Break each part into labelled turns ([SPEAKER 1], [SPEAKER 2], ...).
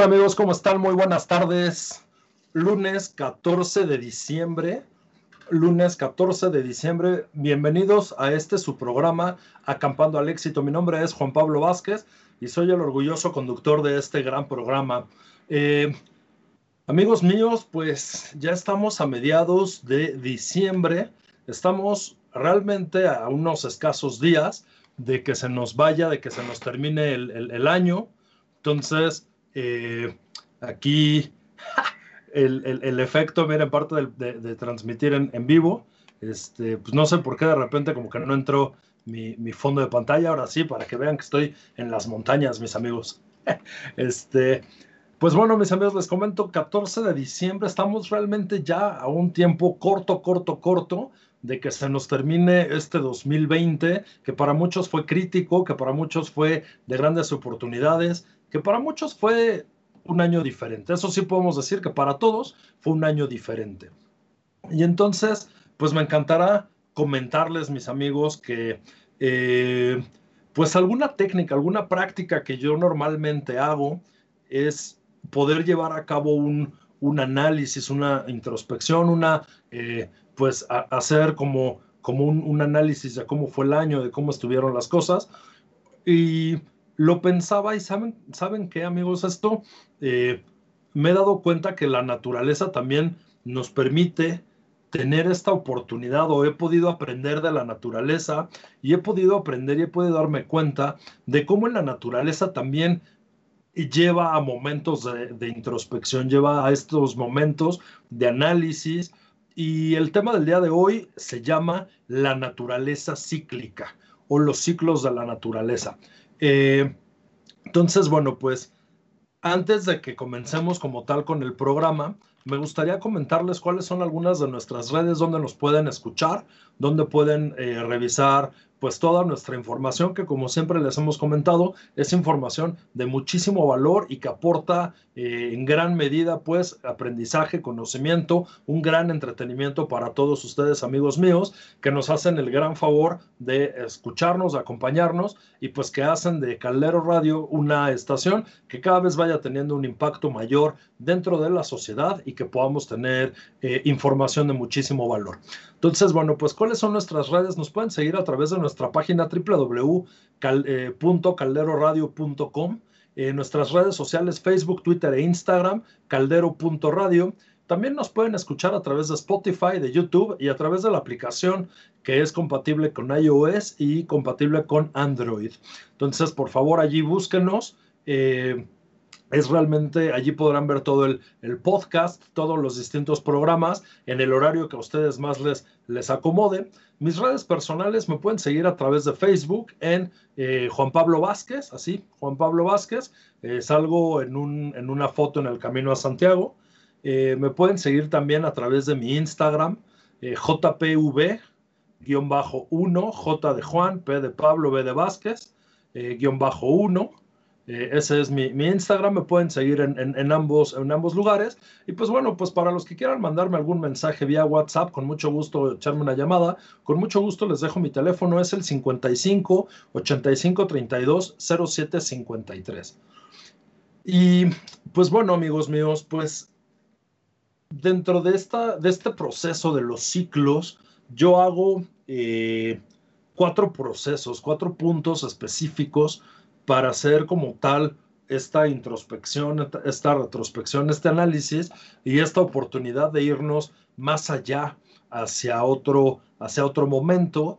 [SPEAKER 1] ¿Qué tal amigos? ¿Cómo están? Muy buenas tardes. Lunes 14 de diciembre. Lunes 14 de diciembre. Bienvenidos a este su programa Acampando al éxito. Mi nombre es Juan Pablo Vázquez y soy el orgulloso conductor de este gran programa. Eh, amigos míos, pues ya estamos a mediados de diciembre. Estamos realmente a unos escasos días de que se nos vaya, de que se nos termine el, año. Entonces, eh, aquí el, efecto, miren, parte de, transmitir en, vivo, este, pues no sé por qué de repente como que no entró mi, mi, fondo de pantalla, ahora sí, para que vean que estoy en las montañas, mis amigos. este, pues bueno, mis amigos, les comento, 14 de diciembre, estamos realmente ya a un tiempo corto, corto, corto de que se nos termine este 2020, que para muchos fue crítico, que para muchos fue de grandes oportunidades, que para muchos fue un año diferente. Eso sí podemos decir que para todos fue un año diferente. Y entonces, pues me encantará comentarles, mis amigos, que eh, pues alguna técnica, alguna práctica que yo normalmente hago es poder llevar a cabo un, un análisis, una introspección, una eh, pues hacer como, como un, análisis de cómo fue el año, de cómo estuvieron las cosas. Y lo pensaba y saben, ¿saben qué amigos? Esto eh, me he dado cuenta que la naturaleza también nos permite tener esta oportunidad o he podido aprender de la naturaleza y he podido aprender y he podido darme cuenta de cómo en la naturaleza también lleva a momentos de, de introspección, lleva a estos momentos de análisis, y el tema del día de hoy se llama la naturaleza cíclica o los ciclos de la naturaleza. Eh, entonces, bueno, pues antes de que comencemos como tal con el programa, me gustaría comentarles cuáles son algunas de nuestras redes donde nos pueden escuchar, donde pueden eh, revisar pues toda nuestra información que como siempre les hemos comentado es información de muchísimo valor y que aporta eh, en gran medida pues aprendizaje, conocimiento, un gran entretenimiento para todos ustedes amigos míos que nos hacen el gran favor de escucharnos, acompañarnos y pues que hacen de Caldero Radio una estación que cada vez vaya teniendo un impacto mayor dentro de la sociedad y que podamos tener eh, información de muchísimo valor. Entonces, bueno, pues ¿cuáles son nuestras redes? Nos pueden seguir a través de nuestra página www.calderoradio.com, en nuestras redes sociales Facebook, Twitter e Instagram, caldero.radio. También nos pueden escuchar a través de Spotify, de YouTube y a través de la aplicación que es compatible con iOS y compatible con Android. Entonces, por favor, allí búsquenos. Eh, es realmente, allí podrán ver todo el, podcast, todos los distintos programas en el horario que a ustedes más les, les acomode. Mis redes personales me pueden seguir a través de Facebook en eh, Juan Pablo Vázquez, así, Juan Pablo Vázquez. Eh, salgo en, un, en, una foto en el camino a Santiago. Eh, me pueden seguir también a través de mi Instagram, JPV, guion bajo 1, J de Juan, P de Pablo, B de Vázquez, guion bajo 1. Eh, ese es mi, Instagram, me pueden seguir en, ambos, en ambos lugares. Y pues bueno, pues para los que quieran mandarme algún mensaje vía WhatsApp, con mucho gusto echarme una llamada, con mucho gusto les dejo mi teléfono, es el 55 85 32 07 53. Y pues bueno, amigos míos, pues dentro de, esta, de este proceso de los ciclos, yo hago eh, cuatro procesos, cuatro puntos específicos para hacer como tal esta introspección, esta retrospección, este análisis y esta oportunidad de irnos más allá hacia otro, hacia otro momento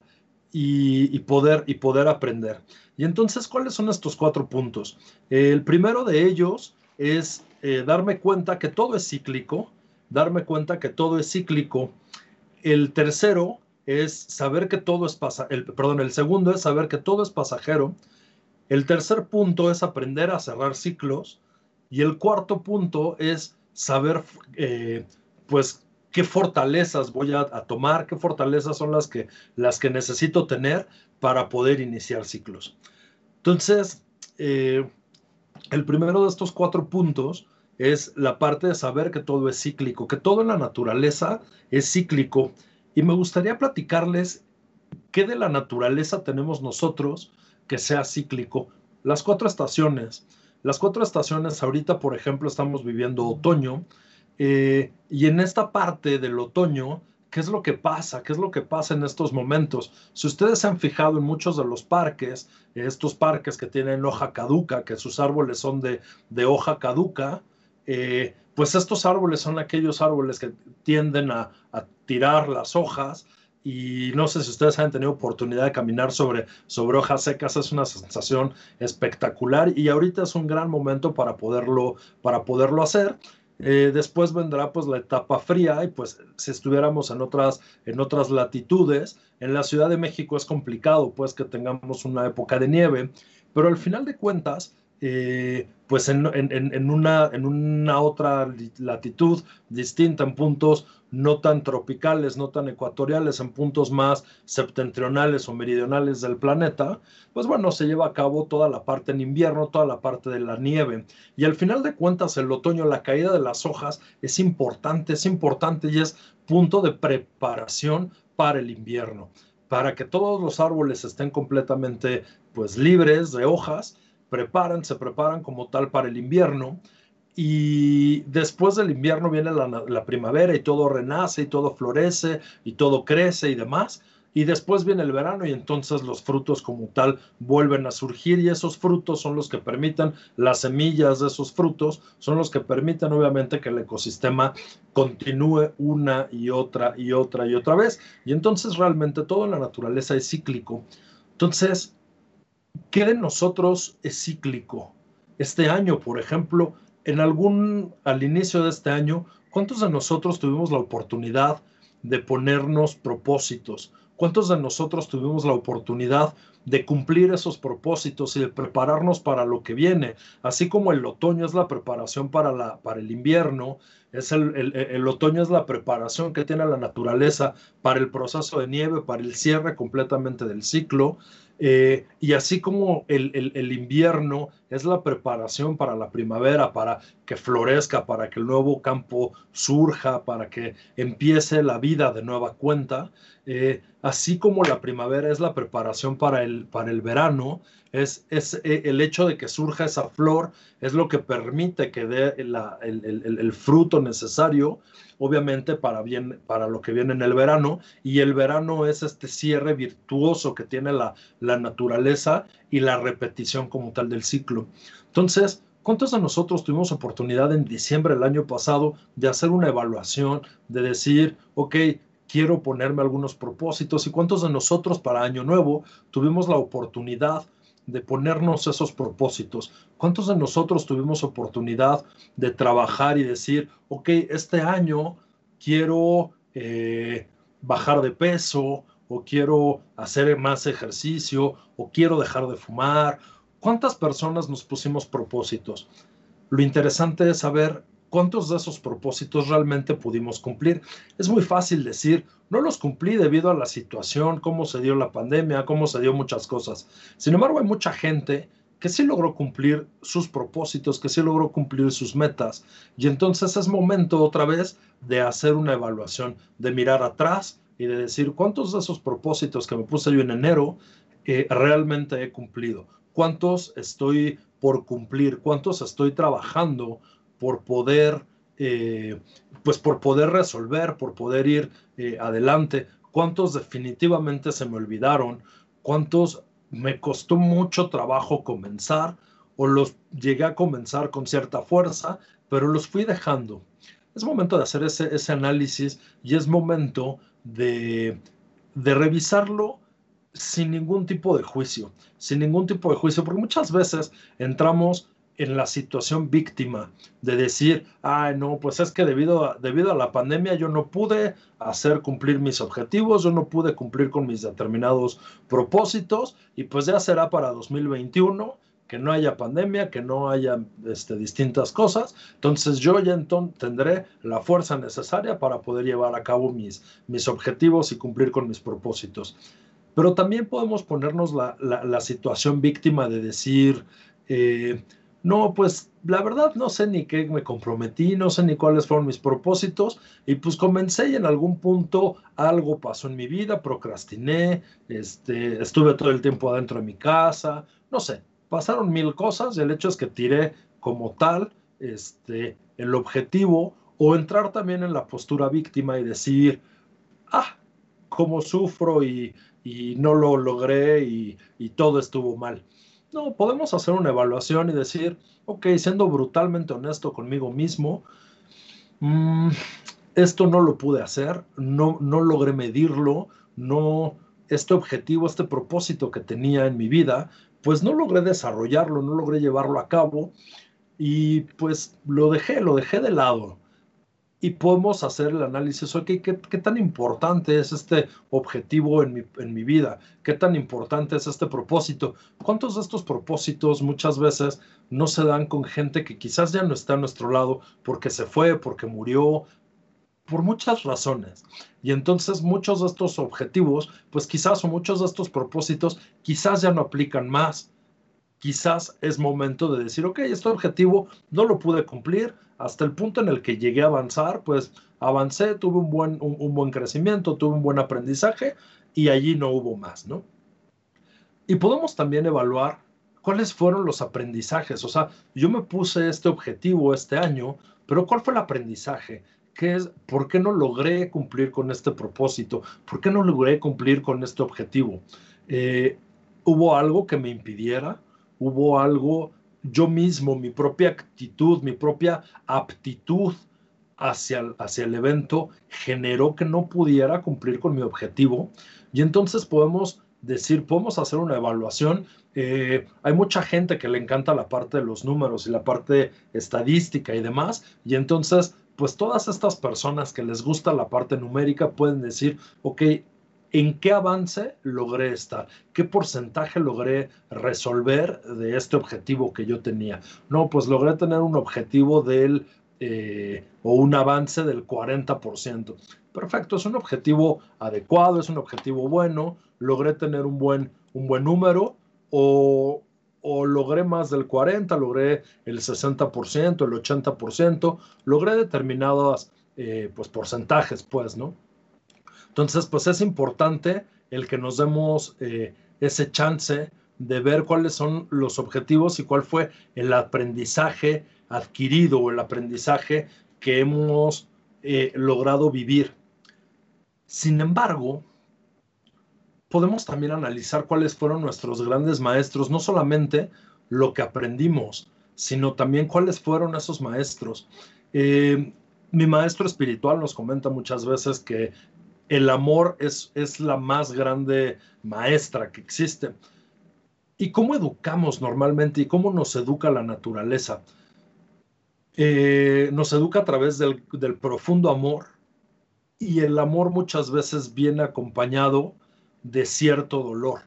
[SPEAKER 1] y, poder, y poder aprender. Y entonces, ¿cuáles son estos cuatro puntos? El primero de ellos es eh, darme cuenta que todo es cíclico, darme cuenta que todo es cíclico. El tercero es saber que todo es pasajero, perdón, el segundo es saber que todo es pasajero. El tercer punto es aprender a cerrar ciclos. Y el cuarto punto es saber, eh, pues, qué fortalezas voy a, tomar, qué fortalezas son las que, las que necesito tener para poder iniciar ciclos. Entonces, eh, el primero de estos cuatro puntos es la parte de saber que todo es cíclico, que todo en la naturaleza es cíclico. Y me gustaría platicarles qué de la naturaleza tenemos nosotros que sea cíclico. Las cuatro estaciones. Las cuatro estaciones, ahorita, por ejemplo, estamos viviendo otoño, eh, y en esta parte del otoño, ¿qué es lo que pasa? ¿Qué es lo que pasa en estos momentos? Si ustedes se han fijado en muchos de los parques, estos parques que tienen hoja caduca, que sus árboles son de, hoja caduca, eh, pues estos árboles son aquellos árboles que tienden a, tirar las hojas y no sé si ustedes han tenido oportunidad de caminar sobre, sobre hojas secas, es una sensación espectacular y ahorita es un gran momento para poderlo, para poderlo hacer. Eh, después vendrá pues la etapa fría y pues si estuviéramos en otras, en otras latitudes, en la Ciudad de México es complicado pues que tengamos una época de nieve, pero al final de cuentas eh, pues en, una, en una otra latitud distinta, en puntos no tan tropicales, no tan ecuatoriales, en puntos más septentrionales o meridionales del planeta, pues bueno, se lleva a cabo toda la parte en invierno, toda la parte de la nieve. Y al final de cuentas, el otoño, la caída de las hojas es importante, es importante y es punto de preparación para el invierno, para que todos los árboles estén completamente pues libres de hojas preparan, se preparan como tal para el invierno y después del invierno viene la, primavera y todo renace y todo florece y todo crece y demás. Y después viene el verano y entonces los frutos como tal vuelven a surgir y esos frutos son los que permiten, las semillas de esos frutos son los que permiten obviamente que el ecosistema continúe una y otra y otra y otra vez. Y entonces realmente todo en la naturaleza es cíclico. Entonces, ¿Qué de nosotros es cíclico? Este año, por ejemplo, en algún, al inicio de este año, ¿cuántos de nosotros tuvimos la oportunidad de ponernos propósitos? ¿Cuántos de nosotros tuvimos la oportunidad de cumplir esos propósitos y de prepararnos para lo que viene? Así como el otoño es la preparación para, la, para el invierno, es el, el, el, otoño es la preparación que tiene la naturaleza para el proceso de nieve, para el cierre completamente del ciclo. Eh, y así como el, invierno es la preparación para la primavera, para que florezca, para que el nuevo campo surja, para que empiece la vida de nueva cuenta, eh, así como la primavera es la preparación para el, para el verano, es, es eh, el hecho de que surja esa flor, es lo que permite que dé el, fruto necesario, obviamente para, bien, para lo que viene en el verano, y el verano es este cierre virtuoso que tiene la, la naturaleza y la repetición como tal del ciclo. Entonces, ¿Cuántos de nosotros tuvimos oportunidad en diciembre del año pasado de hacer una evaluación, de decir, ok, quiero ponerme algunos propósitos? ¿Y cuántos de nosotros para Año Nuevo tuvimos la oportunidad de ponernos esos propósitos? ¿Cuántos de nosotros tuvimos oportunidad de trabajar y decir, ok, este año quiero eh, bajar de peso o quiero hacer más ejercicio o quiero dejar de fumar? ¿Cuántas personas nos pusimos propósitos? Lo interesante es saber ¿Cuántos de esos propósitos realmente pudimos cumplir? Es muy fácil decir, no los cumplí debido a la situación, cómo se dio la pandemia, cómo se dio muchas cosas. Sin embargo, hay mucha gente que sí logró cumplir sus propósitos, que sí logró cumplir sus metas. Y entonces es momento otra vez de hacer una evaluación, de mirar atrás y de decir cuántos de esos propósitos que me puse yo en enero eh, realmente he cumplido, cuántos estoy por cumplir, cuántos estoy trabajando por poder, eh, pues por poder resolver, por poder ir eh, adelante. ¿Cuántos definitivamente se me olvidaron? ¿Cuántos me costó mucho trabajo comenzar? O los llegué a comenzar con cierta fuerza, pero los fui dejando. Es momento de hacer ese, ese análisis y es momento de, revisarlo sin ningún tipo de juicio, sin ningún tipo de juicio, porque muchas veces entramos en la situación víctima de decir, ah, no, pues es que debido debido a la pandemia yo no pude hacer cumplir mis objetivos, yo no pude cumplir con mis determinados propósitos y pues ya será para 2021 que no haya pandemia, que no haya este, distintas cosas, entonces yo ya entonces tendré la fuerza necesaria para poder llevar a cabo mis, mis objetivos y cumplir con mis propósitos. Pero también podemos ponernos la, la, situación víctima de decir, eh, no, pues la verdad no sé ni qué me comprometí, no sé ni cuáles fueron mis propósitos y pues comencé y en algún punto algo pasó en mi vida, procrastiné, este, estuve todo el tiempo adentro de mi casa, no sé, pasaron mil cosas y el hecho es que tiré como tal este, el objetivo o entrar también en la postura víctima y decir, ah, cómo sufro y, no lo logré y, todo estuvo mal. No, podemos hacer una evaluación y decir, ok, siendo brutalmente honesto conmigo mismo, mm, esto no lo pude hacer, no, no logré medirlo, no, este objetivo, este propósito que tenía en mi vida, pues no logré desarrollarlo, no logré llevarlo a cabo y pues lo dejé, lo dejé de lado. Y podemos hacer el análisis, ok, ¿qué, qué tan importante es este objetivo en mi, en mi vida? ¿Qué tan importante es este propósito? ¿Cuántos de estos propósitos muchas veces no se dan con gente que quizás ya no está a nuestro lado porque se fue, porque murió, por muchas razones. Y entonces muchos de estos objetivos, pues quizás o muchos de estos propósitos, quizás ya no aplican más. Quizás es momento de decir, ok, este objetivo no lo pude cumplir hasta el punto en el que llegué a avanzar, pues avancé, tuve un buen, un, buen crecimiento, tuve un buen aprendizaje y allí no hubo más, ¿no? Y podemos también evaluar cuáles fueron los aprendizajes. O sea, yo me puse este objetivo este año, pero ¿cuál fue el aprendizaje? ¿Qué es, ¿Por qué no logré cumplir con este propósito? ¿Por qué no logré cumplir con este objetivo? Eh, ¿Hubo algo que me impidiera? ¿Hubo algo yo mismo, mi propia actitud, mi propia aptitud hacia el, hacia el evento generó que no pudiera cumplir con mi objetivo? Y entonces podemos decir, podemos hacer una evaluación. Eh, hay mucha gente que le encanta la parte de los números y la parte estadística y demás, y entonces pues todas estas personas que les gusta la parte numérica pueden decir, ok, ¿en qué avance logré estar? ¿Qué porcentaje logré resolver de este objetivo que yo tenía? No, pues logré tener un objetivo del, eh, o un avance del 40%. Perfecto, es un objetivo adecuado, es un objetivo bueno, logré tener un buen, un buen número o o logré más del 40, logré el 60%, el 80%, logré determinados eh, pues, porcentajes, pues, ¿no? Entonces, pues es importante el que nos demos eh, ese chance de ver cuáles son los objetivos y cuál fue el aprendizaje adquirido o el aprendizaje que hemos eh, logrado vivir. Sin embargo, podemos también analizar cuáles fueron nuestros grandes maestros, no solamente lo que aprendimos, sino también cuáles fueron esos maestros. Eh, mi maestro espiritual nos comenta muchas veces que el amor es, es la más grande maestra que existe. ¿Y cómo educamos normalmente y cómo nos educa la naturaleza? Eh, nos educa a través del, del profundo amor y el amor muchas veces viene acompañado de cierto dolor,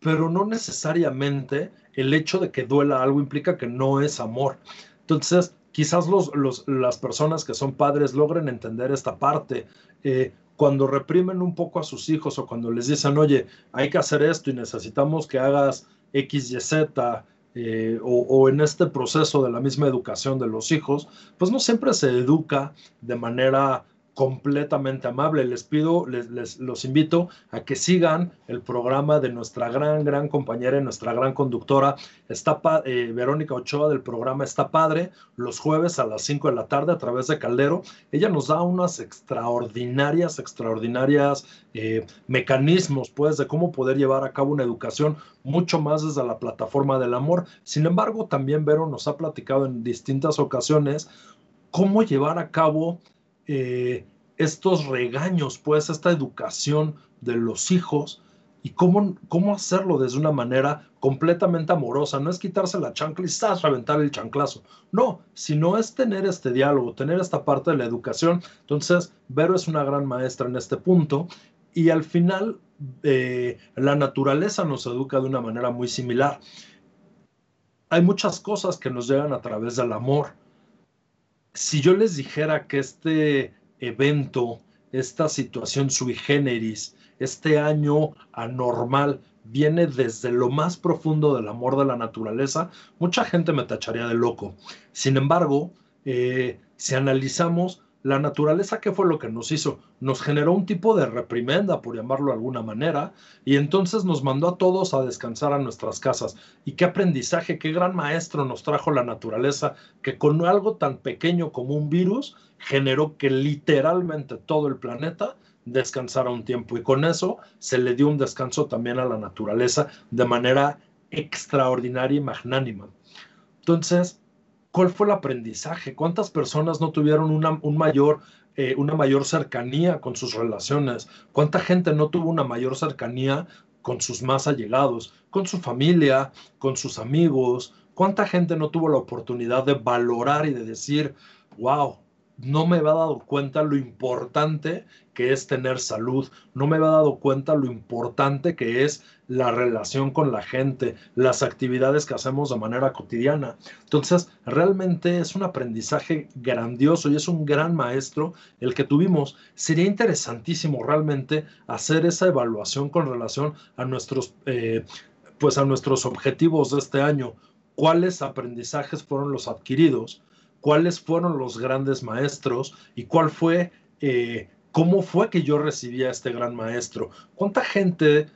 [SPEAKER 1] pero no necesariamente el hecho de que duela algo implica que no es amor. Entonces, quizás los, las personas que son padres logren entender esta parte. Eh, cuando reprimen un poco a sus hijos o cuando les dicen, oye, hay que hacer esto y necesitamos que hagas X, Y, Z, eh, o, en este proceso de la misma educación de los hijos, pues no siempre se educa de manera completamente amable. Les pido, les, los invito a que sigan el programa de nuestra gran, gran compañera y nuestra gran conductora, está eh, Verónica Ochoa del programa Está Padre, los jueves a las 5 de la tarde a través de Caldero. Ella nos da unas extraordinarias, extraordinarias eh, mecanismos, pues, de cómo poder llevar a cabo una educación mucho más desde la plataforma del amor. Sin embargo, también Vero nos ha platicado en distintas ocasiones cómo llevar a cabo eh, estos regaños, pues esta educación de los hijos y cómo, cómo hacerlo desde una manera completamente amorosa. No es quitarse la chancla y reventar el chanclazo. No, sino es tener este diálogo, tener esta parte de la educación. Entonces, Vero es una gran maestra en este punto y al final eh, la naturaleza nos educa de una manera muy similar. Hay muchas cosas que nos llegan a través del amor si yo les dijera que este evento, esta situación sui generis, este año anormal, viene desde lo más profundo del amor de la naturaleza, mucha gente me tacharía de loco. Sin embargo, eh, si analizamos, la naturaleza, ¿qué fue lo que nos hizo? Nos generó un tipo de reprimenda, por llamarlo de alguna manera, y entonces nos mandó a todos a descansar a nuestras casas. Y qué aprendizaje, qué gran maestro nos trajo la naturaleza, que con algo tan pequeño como un virus generó que literalmente todo el planeta descansara un tiempo. Y con eso se le dio un descanso también a la naturaleza de manera extraordinaria y magnánima. Entonces, ¿Cuál fue el aprendizaje? ¿Cuántas personas no tuvieron una, un mayor, eh, una mayor cercanía con sus relaciones? ¿Cuánta gente no tuvo una mayor cercanía con sus más allegados, con su familia, con sus amigos? ¿Cuánta gente no tuvo la oportunidad de valorar y de decir, wow, no me había dado cuenta lo importante que es tener salud, no me había dado cuenta lo importante que es la relación con la gente, las actividades que hacemos de manera cotidiana. Entonces, realmente es un aprendizaje grandioso y es un gran maestro el que tuvimos. Sería interesantísimo realmente hacer esa evaluación con relación a nuestros, eh, pues a nuestros objetivos de este año. ¿Cuáles aprendizajes fueron los adquiridos? Cuáles fueron los grandes maestros y cuál fue, eh, cómo fue que yo recibí a este gran maestro. ¿Cuánta gente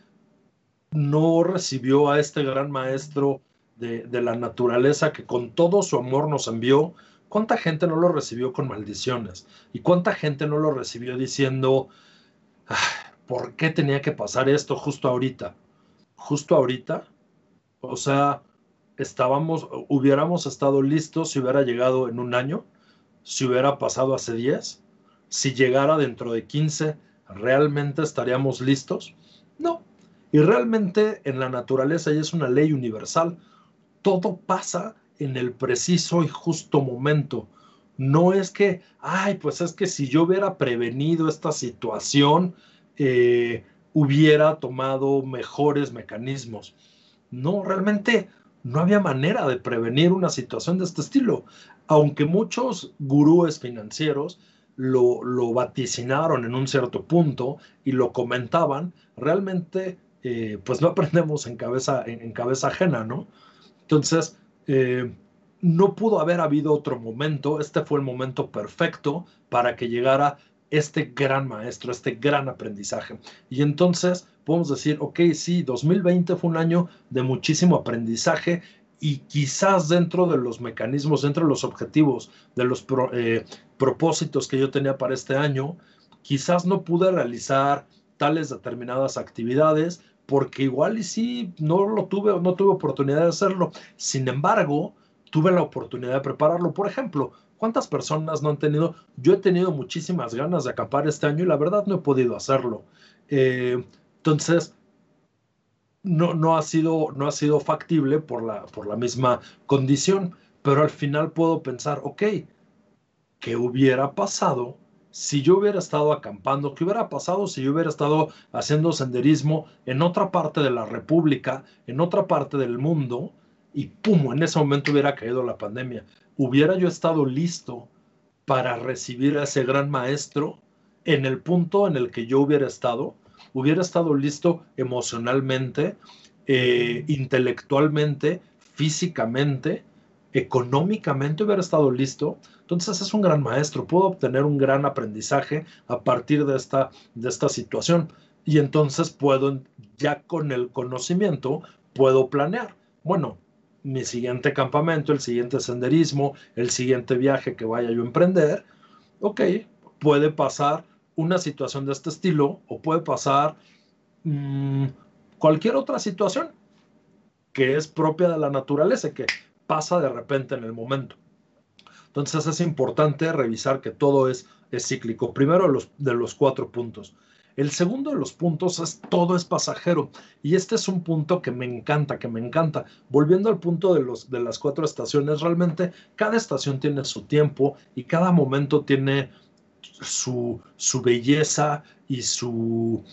[SPEAKER 1] no recibió a este gran maestro de, la naturaleza que con todo su amor nos envió? ¿Cuánta gente no lo recibió con maldiciones? ¿Y cuánta gente no lo recibió diciendo, ¿por qué tenía que pasar esto justo ahorita? ¿Justo ahorita? O sea, estábamos, hubiéramos estado listos si hubiera llegado en un año, si hubiera pasado hace 10, si llegara dentro de 15, ¿realmente estaríamos listos? No. Y realmente en la naturaleza y es una ley universal, todo pasa en el preciso y justo momento. No es que, ay, pues es que si yo hubiera prevenido esta situación, eh, hubiera tomado mejores mecanismos. No, realmente no había manera de prevenir una situación de este estilo, aunque muchos gurúes financieros lo, lo vaticinaron en un cierto punto y lo comentaban, realmente eh, pues no aprendemos en cabeza, en, cabeza ajena, ¿no? Entonces, eh, no pudo haber habido otro momento, este fue el momento perfecto para que llegara este gran maestro, este gran aprendizaje. Y entonces podemos decir, ok, sí, 2020 fue un año de muchísimo aprendizaje y quizás dentro de los mecanismos, dentro de los objetivos, de los eh, propósitos que yo tenía para este año, quizás no pude realizar tales determinadas actividades porque igual y sí, no lo tuve, no tuve oportunidad de hacerlo. Sin embargo, tuve la oportunidad de prepararlo. Por ejemplo, ¿Cuántas personas no han tenido? Yo he tenido muchísimas ganas de acampar este año y la verdad no he podido hacerlo. Eh, entonces, no, no, ha sido, no ha sido factible por la, por la misma condición, pero al final puedo pensar, ok, ¿qué hubiera pasado si yo hubiera estado acampando? ¿Qué hubiera pasado si yo hubiera estado haciendo senderismo en otra parte de la República, en otra parte del mundo? Y pum, en ese momento hubiera caído la pandemia hubiera yo estado listo para recibir a ese gran maestro en el punto en el que yo hubiera estado, hubiera estado listo emocionalmente, eh, intelectualmente, físicamente, económicamente, hubiera estado listo. Entonces es un gran maestro, puedo obtener un gran aprendizaje a partir de esta, de esta situación. Y entonces puedo, ya con el conocimiento, puedo planear. Bueno, mi siguiente campamento, el siguiente senderismo, el siguiente viaje que vaya yo a emprender, ok, puede pasar una situación de este estilo o puede pasar mm, cualquier otra situación que es propia de la naturaleza, que pasa de repente en el momento. Entonces es importante revisar que todo es, es cíclico. Primero los, de los cuatro puntos. El segundo de los puntos es todo es pasajero. Y este es un punto que me encanta, que me encanta. Volviendo al punto de, los, de las cuatro estaciones, realmente cada estación tiene su tiempo y cada momento tiene su, su belleza y su,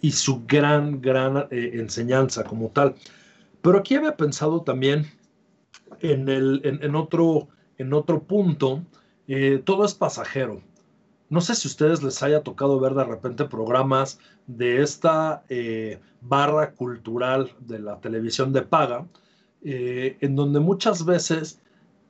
[SPEAKER 1] y su gran, gran eh, enseñanza como tal. Pero aquí había pensado también en, el, en, otro, en otro punto, eh, todo es pasajero. No sé si ustedes les haya tocado ver de repente programas de esta eh, barra cultural de la televisión de paga, en donde muchas veces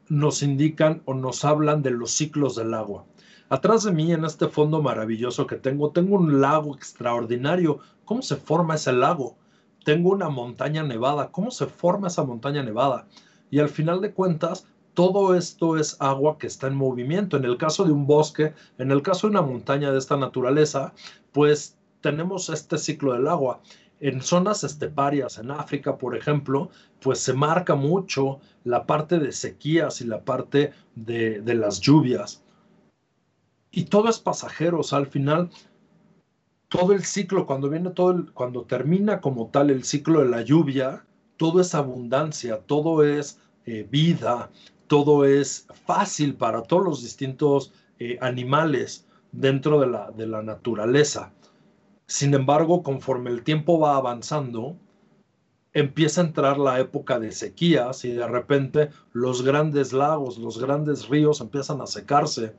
[SPEAKER 1] nos indican o nos hablan de los ciclos del agua. Atrás de mí, en este fondo maravilloso que tengo, tengo un lago extraordinario. ¿Cómo se forma ese lago? Tengo una montaña nevada. ¿Cómo se forma esa montaña nevada? Y al final de cuentas, todo esto es agua que está en movimiento. En el caso de un bosque, en el caso de una montaña de esta naturaleza, pues tenemos este ciclo del agua. En zonas esteparias, en África, por ejemplo, pues se marca mucho la parte de sequías y la parte de, las lluvias. Y todo es pasajero, o sea, al final, todo el ciclo, cuando viene todo, cuando termina como tal el ciclo de la lluvia, todo es abundancia, todo es eh, vida, todo es fácil para todos los distintos eh, animales dentro de la, de la naturaleza. Sin embargo, conforme el tiempo va avanzando, empieza a entrar la época de sequías y de repente los grandes lagos, los grandes ríos empiezan a secarse.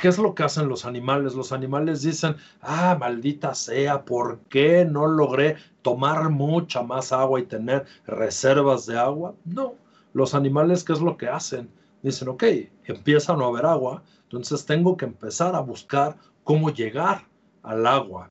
[SPEAKER 1] ¿Qué es lo que hacen los animales? Los animales dicen, ah, maldita sea, ¿por qué no logré tomar mucha más agua y tener reservas de agua? No, los animales, ¿qué es lo que hacen? Dicen, ok, empieza a no haber agua, entonces tengo que empezar a buscar cómo llegar al agua.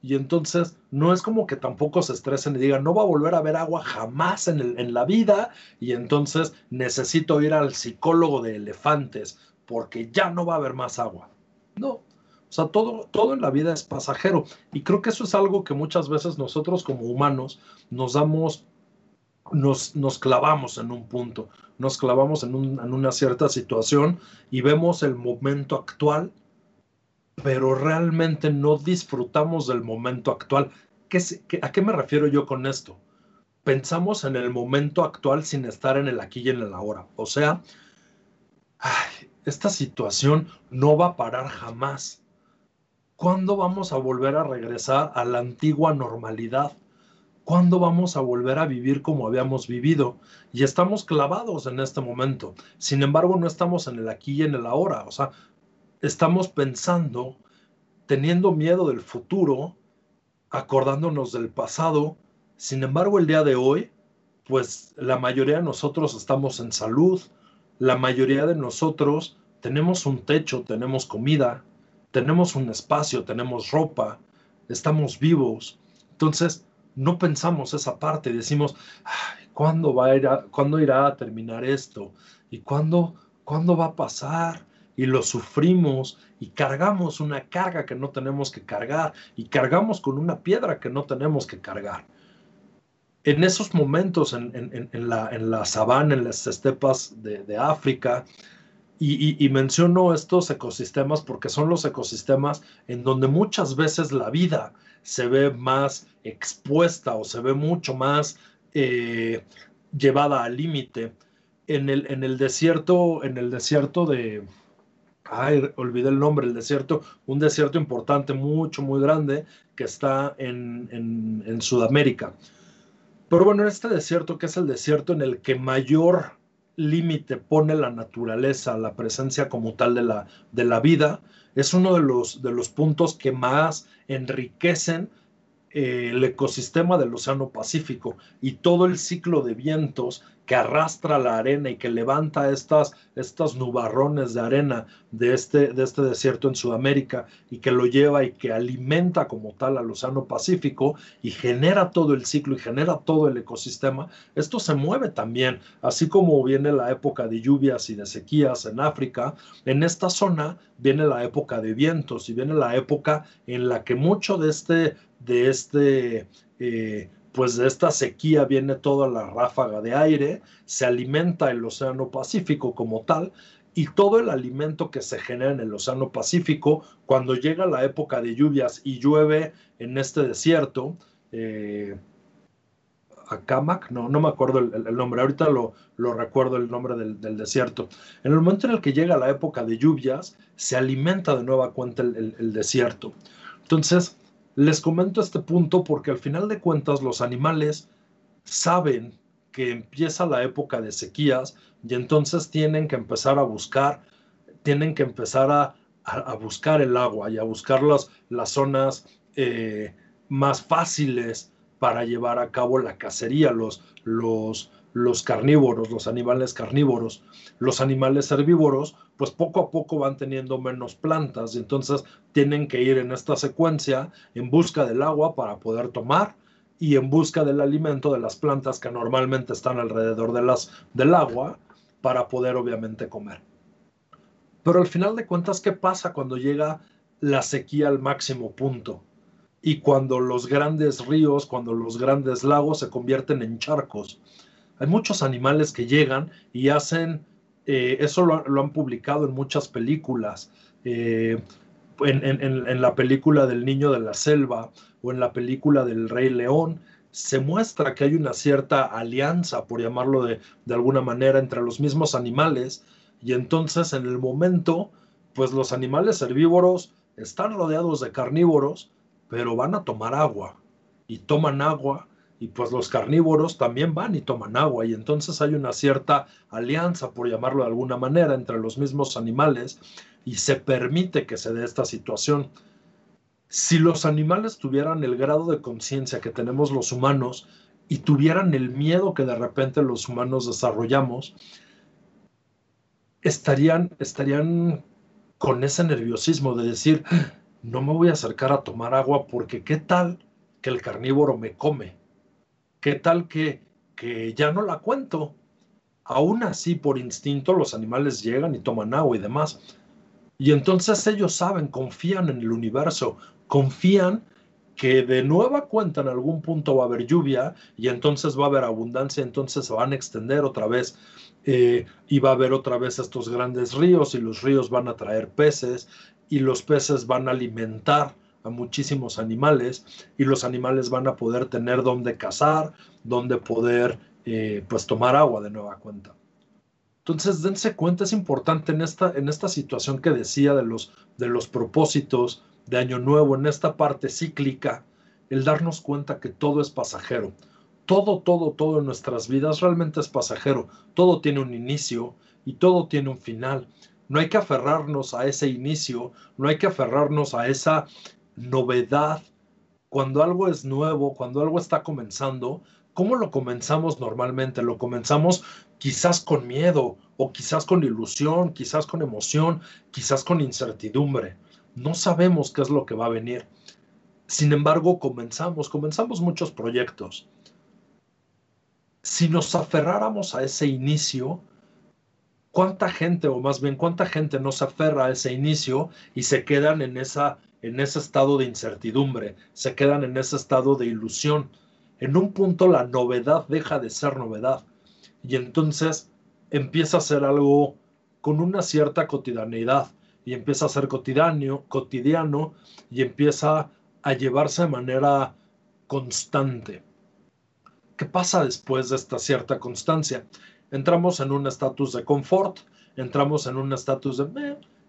[SPEAKER 1] Y entonces no es como que tampoco se estresen y digan, no va a volver a haber agua jamás en, en la vida y entonces necesito ir al psicólogo de elefantes porque ya no va a haber más agua. No, o sea, todo, todo en la vida es pasajero. Y creo que eso es algo que muchas veces nosotros como humanos nos damos nos, nos clavamos en un punto, nos clavamos en, una cierta situación y vemos el momento actual, pero realmente no disfrutamos del momento actual. ¿Qué, a qué me refiero yo con esto? Pensamos en el momento actual sin estar en el aquí y en el ahora. O sea, esta situación no va a parar jamás. ¿Cuándo vamos a volver a regresar a la antigua normalidad? ¿Cuándo vamos a volver a vivir como habíamos vivido? Y estamos clavados en este momento. Sin embargo, no estamos en el aquí y en el ahora. O sea, estamos pensando, teniendo miedo del futuro, acordándonos del pasado. Sin embargo, el día de hoy, pues la mayoría de nosotros estamos en salud. La mayoría de nosotros tenemos un techo, tenemos comida, tenemos un espacio, tenemos ropa, estamos vivos. Entonces, no pensamos esa parte, decimos, ¿cuándo, va a ir ¿cuándo irá a terminar esto? ¿Y cuándo va a pasar? Y lo sufrimos y cargamos una carga que no tenemos que cargar y cargamos con una piedra que no tenemos que cargar. En esos momentos en, la, en la, sabana, en las estepas de, África, y, y, menciono estos ecosistemas porque son los ecosistemas en donde muchas veces la vida se ve más expuesta o se ve mucho más eh, llevada al límite. En el, en el desierto, en el desierto de, ay, olvidé el nombre, el desierto, un desierto importante, mucho, muy grande, que está en, en, Sudamérica. Pero bueno, este desierto, que es el desierto en el que mayor límite pone la naturaleza, la presencia como tal de la, de la vida, es uno de los, de los puntos que más enriquecen eh, el ecosistema del Océano Pacífico y todo el ciclo de vientos que arrastra la arena y que levanta estas, estas nubarrones de arena de este, de este desierto en Sudamérica y que lo lleva y que alimenta como tal al Océano Pacífico y genera todo el ciclo y genera todo el ecosistema, esto se mueve también, así como viene la época de lluvias y de sequías en África, en esta zona viene la época de vientos y viene la época en la que mucho de este, de este eh, pues de esta sequía viene toda la ráfaga de aire, se alimenta el Océano Pacífico como tal, y todo el alimento que se genera en el Océano Pacífico, cuando llega la época de lluvias y llueve en este desierto, eh, Acamac, no, no me acuerdo el, nombre, ahorita lo, lo, recuerdo el nombre del, desierto. En el momento en el que llega la época de lluvias, se alimenta de nueva cuenta el desierto. Entonces, les comento este punto porque al final de cuentas los animales saben que empieza la época de sequías y entonces tienen que empezar a buscar, tienen que empezar a, buscar el agua y a buscar las, las zonas eh, más fáciles para llevar a cabo la cacería, los, los, los carnívoros, los animales carnívoros. Los animales herbívoros, pues poco a poco van teniendo menos plantas y entonces tienen que ir en esta secuencia en busca del agua para poder tomar y en busca del alimento de las plantas que normalmente están alrededor de las, del agua para poder obviamente comer. Pero al final de cuentas, ¿qué pasa cuando llega la sequía al máximo punto? Y cuando los grandes ríos, cuando los grandes lagos se convierten en charcos. Hay muchos animales que llegan y hacen, eh, eso lo, han publicado en muchas películas, eh, en, la película del Niño de la Selva o en la película del Rey León, se muestra que hay una cierta alianza, por llamarlo de, de alguna manera, entre los mismos animales y entonces en el momento, pues los animales herbívoros están rodeados de carnívoros pero van a tomar agua y toman agua y pues los carnívoros también van y toman agua y entonces hay una cierta alianza, por llamarlo de alguna manera, entre los mismos animales y se permite que se dé esta situación. Si los animales tuvieran el grado de conciencia que tenemos los humanos y tuvieran el miedo que de repente los humanos desarrollamos, estarían, estarían con ese nerviosismo de decir, no me voy a acercar a tomar agua porque qué tal que el carnívoro me come, qué tal que, que ya no la cuento. Aún así, por instinto, los animales llegan y toman agua y demás. Y entonces ellos saben, confían en el universo, confían que de nueva cuenta en algún punto va a haber lluvia y entonces va a haber abundancia, entonces se van a extender otra vez eh, y va a haber otra vez estos grandes ríos y los ríos van a traer peces y los peces van a alimentar a muchísimos animales y los animales van a poder tener donde cazar, donde poder eh, pues tomar agua de nueva cuenta. Entonces, dense cuenta, es importante en esta, en esta situación que decía de los, de los propósitos de Año Nuevo, en esta parte cíclica, el darnos cuenta que todo es pasajero. Todo, todo, todo en nuestras vidas realmente es pasajero. Todo tiene un inicio y todo tiene un final. No hay que aferrarnos a ese inicio, no hay que aferrarnos a esa novedad. Cuando algo es nuevo, cuando algo está comenzando, ¿cómo lo comenzamos normalmente? Lo comenzamos quizás con miedo o quizás con ilusión, quizás con emoción, quizás con incertidumbre. No sabemos qué es lo que va a venir. Sin embargo, comenzamos, comenzamos muchos proyectos. Si nos aferráramos a ese inicio, ¿cuánta gente, o más bien cuánta gente no se aferra a ese inicio y se quedan en, esa, en ese estado de incertidumbre, se quedan en ese estado de ilusión? En un punto la novedad deja de ser novedad y entonces empieza a ser algo con una cierta cotidianidad y empieza a ser cotidiano, cotidiano y empieza a llevarse de manera constante. ¿Qué pasa después de esta cierta constancia? entramos en un estatus de confort, entramos en un estatus de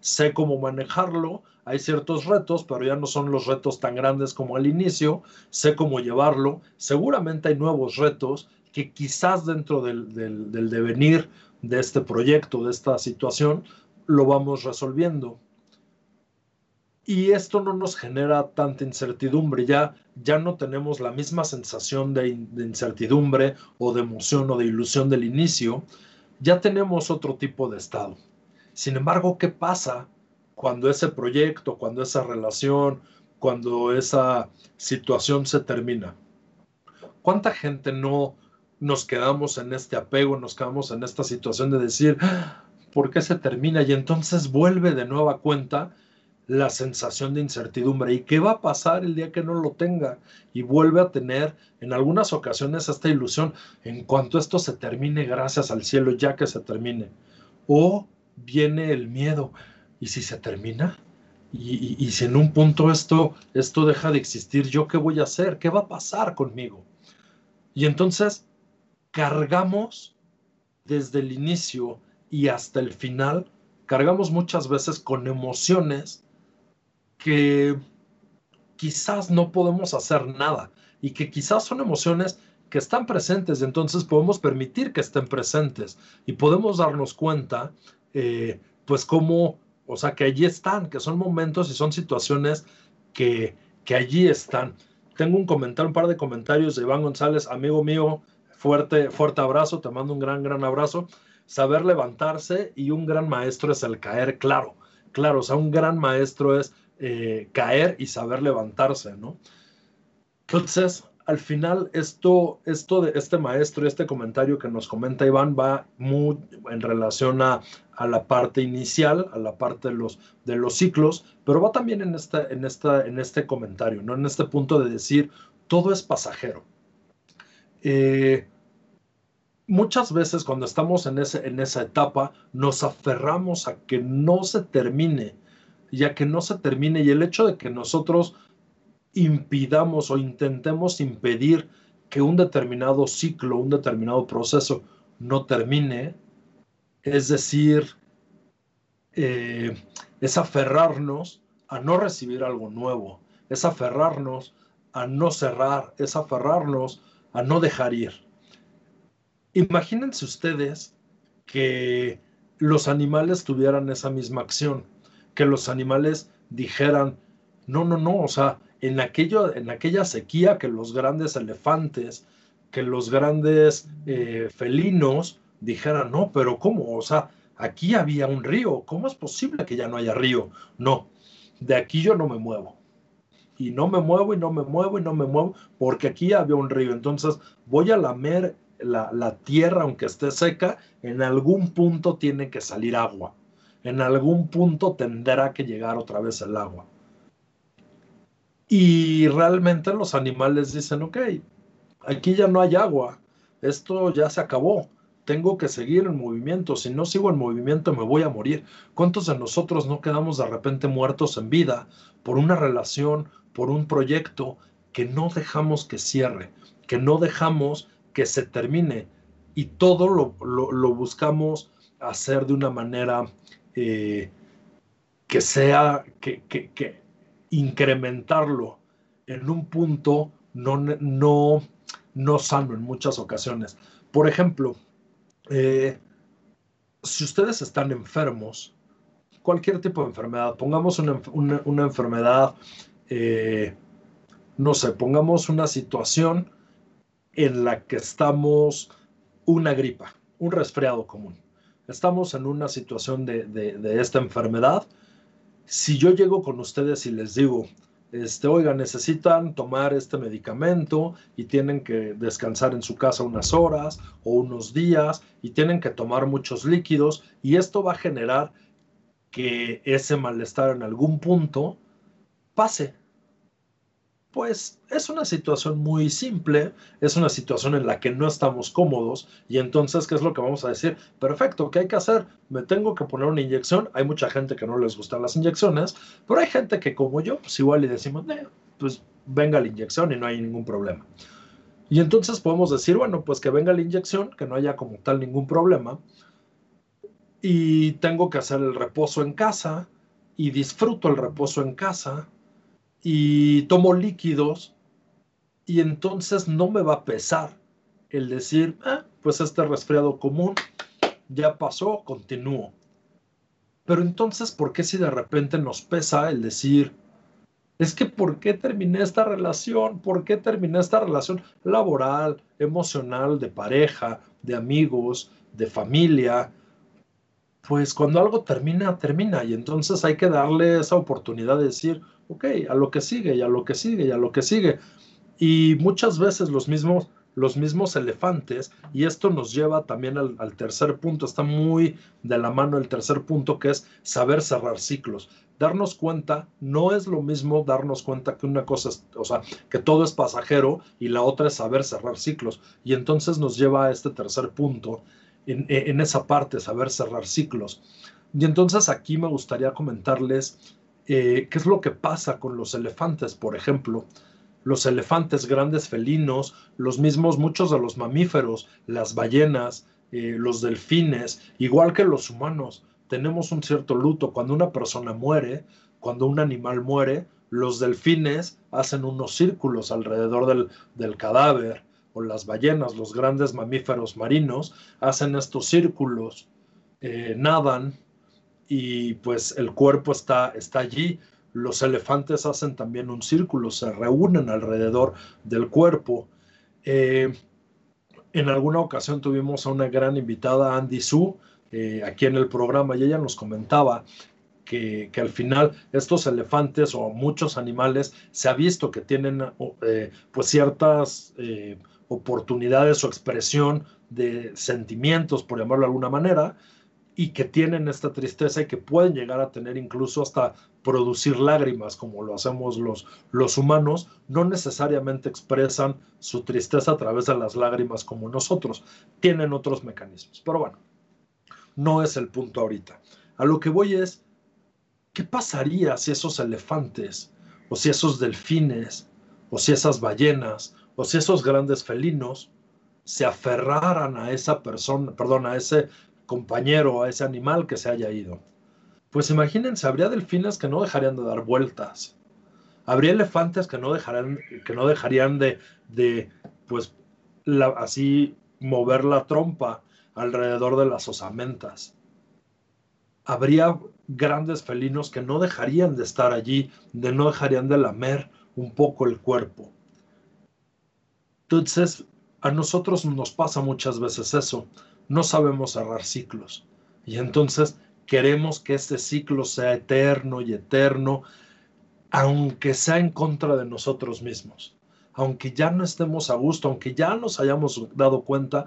[SPEAKER 1] sé cómo manejarlo, hay ciertos retos, pero ya no son los retos tan grandes como al inicio, sé cómo llevarlo, seguramente hay nuevos retos que quizás dentro del, del devenir de este proyecto, de esta situación, lo vamos resolviendo y esto no nos genera tanta incertidumbre, ya, ya no tenemos la misma sensación de, incertidumbre o de emoción o de ilusión del inicio, ya tenemos otro tipo de estado. Sin embargo, ¿qué pasa cuando ese proyecto, cuando esa relación, cuando esa situación se termina? ¿Cuánta gente no nos quedamos en este apego, nos quedamos en esta situación de decir, ah, ¿por qué se termina? Y entonces vuelve de nueva cuenta la sensación de incertidumbre. ¿Y qué va a pasar el día que no lo tenga? Y vuelve a tener en algunas ocasiones esta ilusión en cuanto esto se termine, gracias al cielo, ya que se termine. O viene el miedo. ¿Y si se termina? Y, si en un punto esto, esto deja de existir, ¿yo qué voy a hacer? ¿Qué va a pasar conmigo? Y entonces cargamos desde el inicio y hasta el final, cargamos muchas veces con emociones que quizás no podemos hacer nada y que quizás son emociones que están presentes, entonces podemos permitir que estén presentes y podemos darnos cuenta, eh, pues cómo, o sea, que allí están, que son momentos y son situaciones que, que allí están. Tengo un comentario, un par de comentarios de Iván González, amigo mío, fuerte, fuerte abrazo, te mando un gran, gran abrazo. Saber levantarse y un gran maestro es el caer, claro, claro, o sea, un gran maestro es eh, caer y saber levantarse, ¿no? Entonces, al final, esto, esto de este maestro, este comentario que nos comenta Iván, va muy en relación a, la parte inicial, a la parte de los, de los ciclos, pero va también en, esta, en, esta, en este comentario, ¿no? En este punto de decir, todo es pasajero. Eh, muchas veces cuando estamos en, ese, en esa etapa, nos aferramos a que no se termine, ya que no se termine, y el hecho de que nosotros impidamos o intentemos impedir que un determinado ciclo, un determinado proceso no termine, es decir, eh, es aferrarnos a no recibir algo nuevo, es aferrarnos a no cerrar, es aferrarnos a no dejar ir. Imagínense ustedes que los animales tuvieran esa misma acción, que los animales dijeran, no, no, no, o sea, en, aquello, en aquella sequía que los grandes elefantes, que los grandes eh, felinos dijeran, no, pero ¿cómo? O sea, aquí había un río, ¿cómo es posible que ya no haya río? No, de aquí yo no me muevo. Y no me muevo y no me muevo y no me muevo porque aquí había un río. Entonces voy a lamer la, la tierra, aunque esté seca, en algún punto tiene que salir agua. En algún punto tendrá que llegar otra vez el agua. Y realmente los animales dicen, ok, aquí ya no hay agua, esto ya se acabó, tengo que seguir en movimiento, si no sigo en movimiento me voy a morir. ¿Cuántos de nosotros no quedamos de repente muertos en vida por una relación, por un proyecto que no dejamos que cierre, que no dejamos que se termine y todo lo, buscamos hacer de una manera eh, que sea, que, que incrementarlo en un punto no, no, no sano en muchas ocasiones. Por ejemplo, eh, si ustedes están enfermos, cualquier tipo de enfermedad, pongamos una, enfermedad, eh, no sé, pongamos una situación en la que estamos una gripa, un resfriado común. Estamos en una situación de esta enfermedad si yo llego con ustedes y les digo, este, oiga, necesitan tomar este medicamento y tienen que descansar en su casa unas horas o unos días y tienen que tomar muchos líquidos y esto va a generar que ese malestar en algún punto pase pues es una situación muy simple, es una situación en la que no estamos cómodos y entonces, ¿qué es lo que vamos a decir? Perfecto, ¿qué hay que hacer? Me tengo que poner una inyección. Hay mucha gente que no les gustan las inyecciones, pero hay gente que como yo, pues igual y decimos, pues venga la inyección y no hay ningún problema. Y entonces podemos decir, bueno, pues que venga la inyección, que no haya como tal ningún problema, y tengo que hacer el reposo en casa, y disfruto el reposo en casa, y tomo líquidos y entonces no me va a pesar el decir, ah, pues este resfriado común ya pasó, continúo. Pero entonces, ¿por qué si de repente nos pesa el decir, es que ¿por qué terminé esta relación? ¿Por qué terminé esta relación laboral, emocional, de pareja, de amigos, de familia? Pues cuando algo termina, termina. Y entonces hay que darle esa oportunidad de decir, ok, a lo que sigue y a lo que sigue y a lo que sigue. Y muchas veces los mismos, los mismos elefantes, y esto nos lleva también al, tercer punto, está muy de la mano el tercer punto, que es saber cerrar ciclos. Darnos cuenta, no es lo mismo darnos cuenta que una cosa, es, o sea, que todo es pasajero y la otra es saber cerrar ciclos. Y entonces nos lleva a este tercer punto, en, esa parte, saber cerrar ciclos. Y entonces aquí me gustaría comentarles eh, qué es lo que pasa con los elefantes, por ejemplo. Los elefantes grandes felinos, los mismos, muchos de los mamíferos, las ballenas, eh, los delfines, igual que los humanos, tenemos un cierto luto. Cuando una persona muere, cuando un animal muere, los delfines hacen unos círculos alrededor del, del cadáver, o las ballenas, los grandes mamíferos marinos, hacen estos círculos, eh, nadan y pues el cuerpo está, está allí. Los elefantes hacen también un círculo, se reúnen alrededor del cuerpo. Eh, En alguna ocasión tuvimos a una gran invitada, Andy Su, eh, aquí en el programa y ella nos comentaba que, al final estos elefantes o muchos animales se ha visto que tienen pues ciertas oportunidades o expresión de sentimientos, por llamarlo de alguna manera, y que tienen esta tristeza y que pueden llegar a tener incluso hasta producir lágrimas como lo hacemos los, los humanos, no necesariamente expresan su tristeza a través de las lágrimas como nosotros, tienen otros mecanismos. Pero bueno, no es el punto ahorita. A lo que voy es, ¿qué pasaría si esos elefantes, o si esos delfines, o si esas ballenas, si esos grandes felinos se aferraran a esa persona, perdón, a ese compañero, a ese animal que se haya ido? Pues imagínense, habría delfines que no dejarían de dar vueltas. Habría elefantes que no dejarían, que no dejarían de, de pues, así mover la trompa alrededor de las osamentas. Habría grandes felinos que no dejarían de estar allí, de no dejarían de lamer un poco el cuerpo. Entonces, a nosotros nos pasa muchas veces eso, no sabemos cerrar ciclos y entonces queremos que este ciclo sea eterno y eterno, aunque sea en contra de nosotros mismos, aunque ya no estemos a gusto, aunque ya nos hayamos dado cuenta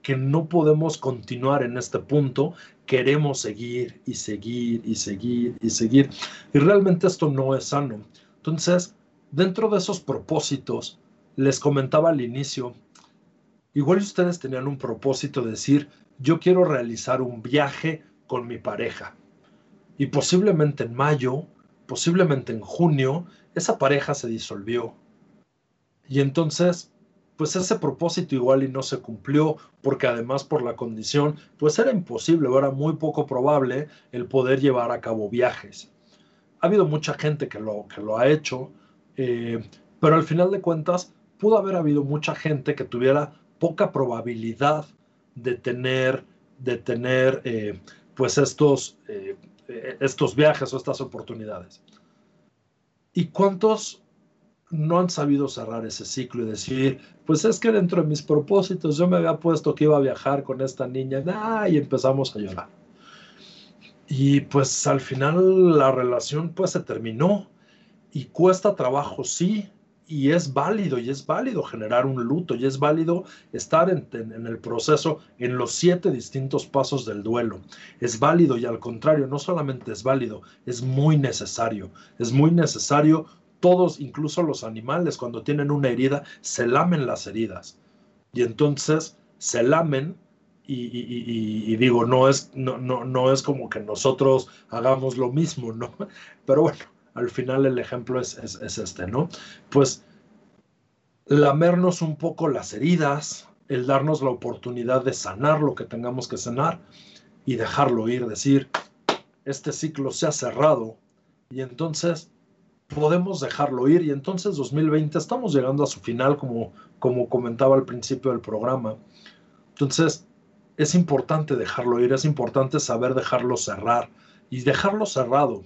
[SPEAKER 1] que no podemos continuar en este punto, queremos seguir y seguir y seguir y seguir. Y realmente esto no es sano. Entonces, dentro de esos propósitos, les comentaba al inicio, igual ustedes tenían un propósito de decir, yo quiero realizar un viaje con mi pareja. Y posiblemente en mayo, posiblemente en junio, esa pareja se disolvió. Y entonces pues ese propósito igual y no se cumplió, porque además por la condición, pues era imposible o era muy poco probable el poder llevar a cabo viajes. Ha habido mucha gente que lo, que lo ha hecho, eh, pero al final de cuentas pudo haber habido mucha gente que tuviera poca probabilidad de tener, de tener eh, pues estos, eh, estos viajes o estas oportunidades. ¿Y cuántos no han sabido cerrar ese ciclo y decir, pues es que dentro de mis propósitos yo me había puesto que iba a viajar con esta niña, y empezamos a llorar. Y pues al final la relación pues se terminó y cuesta trabajo, sí, y es válido, y es válido generar un luto, y es válido estar en, el proceso en los siete distintos pasos del duelo. Es válido y al contrario, no solamente es válido, es muy necesario. Es muy necesario todos, incluso los animales, cuando tienen una herida, se lamen las heridas. Y entonces se lamen y, digo, no es, no, no, no es como que nosotros hagamos lo mismo, ¿no? Pero bueno, al final el ejemplo es, es este, ¿no? Pues lamernos un poco las heridas, el darnos la oportunidad de sanar lo que tengamos que sanar y dejarlo ir, decir, este ciclo se ha cerrado y entonces podemos dejarlo ir y entonces 2020 estamos llegando a su final como, como comentaba al principio del programa. Entonces es importante dejarlo ir, es importante saber dejarlo cerrar y dejarlo cerrado.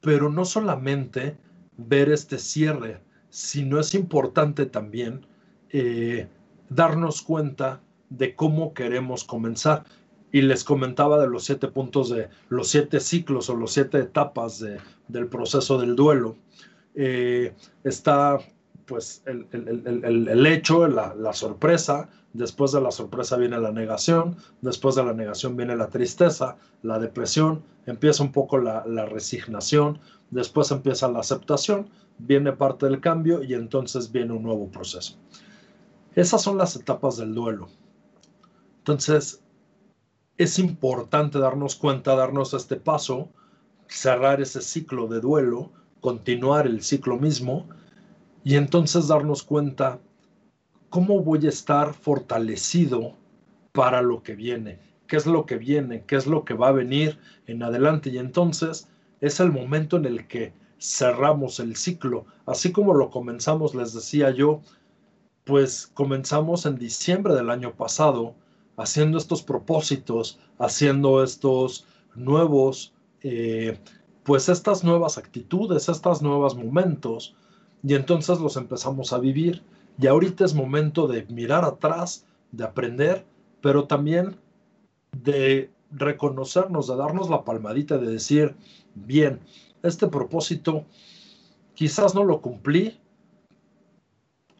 [SPEAKER 1] Pero no solamente ver este cierre, sino es importante también eh, darnos cuenta de cómo queremos comenzar y les comentaba de los siete puntos de los siete ciclos o los siete etapas de, del proceso del duelo. Eh, está pues el, el, el, hecho, la, la, sorpresa, después de la sorpresa viene la negación, después de la negación viene la tristeza, la depresión, empieza un poco la, la resignación, después empieza la aceptación, viene parte del cambio y entonces viene un nuevo proceso. Esas son las etapas del duelo. Entonces, es importante darnos cuenta, darnos este paso, cerrar ese ciclo de duelo, continuar el ciclo mismo y entonces darnos cuenta cómo voy a estar fortalecido para lo que viene, qué es lo que viene, qué es lo que va a venir en adelante y entonces es el momento en el que cerramos el ciclo, así como lo comenzamos, les decía yo, pues comenzamos en diciembre del año pasado, haciendo estos propósitos, haciendo estos nuevos, eh, pues estas nuevas actitudes, estos nuevos momentos, y entonces los empezamos a vivir. Y ahorita es momento de mirar atrás, de aprender, pero también de reconocernos, de darnos la palmadita, de decir, bien, este propósito quizás no lo cumplí,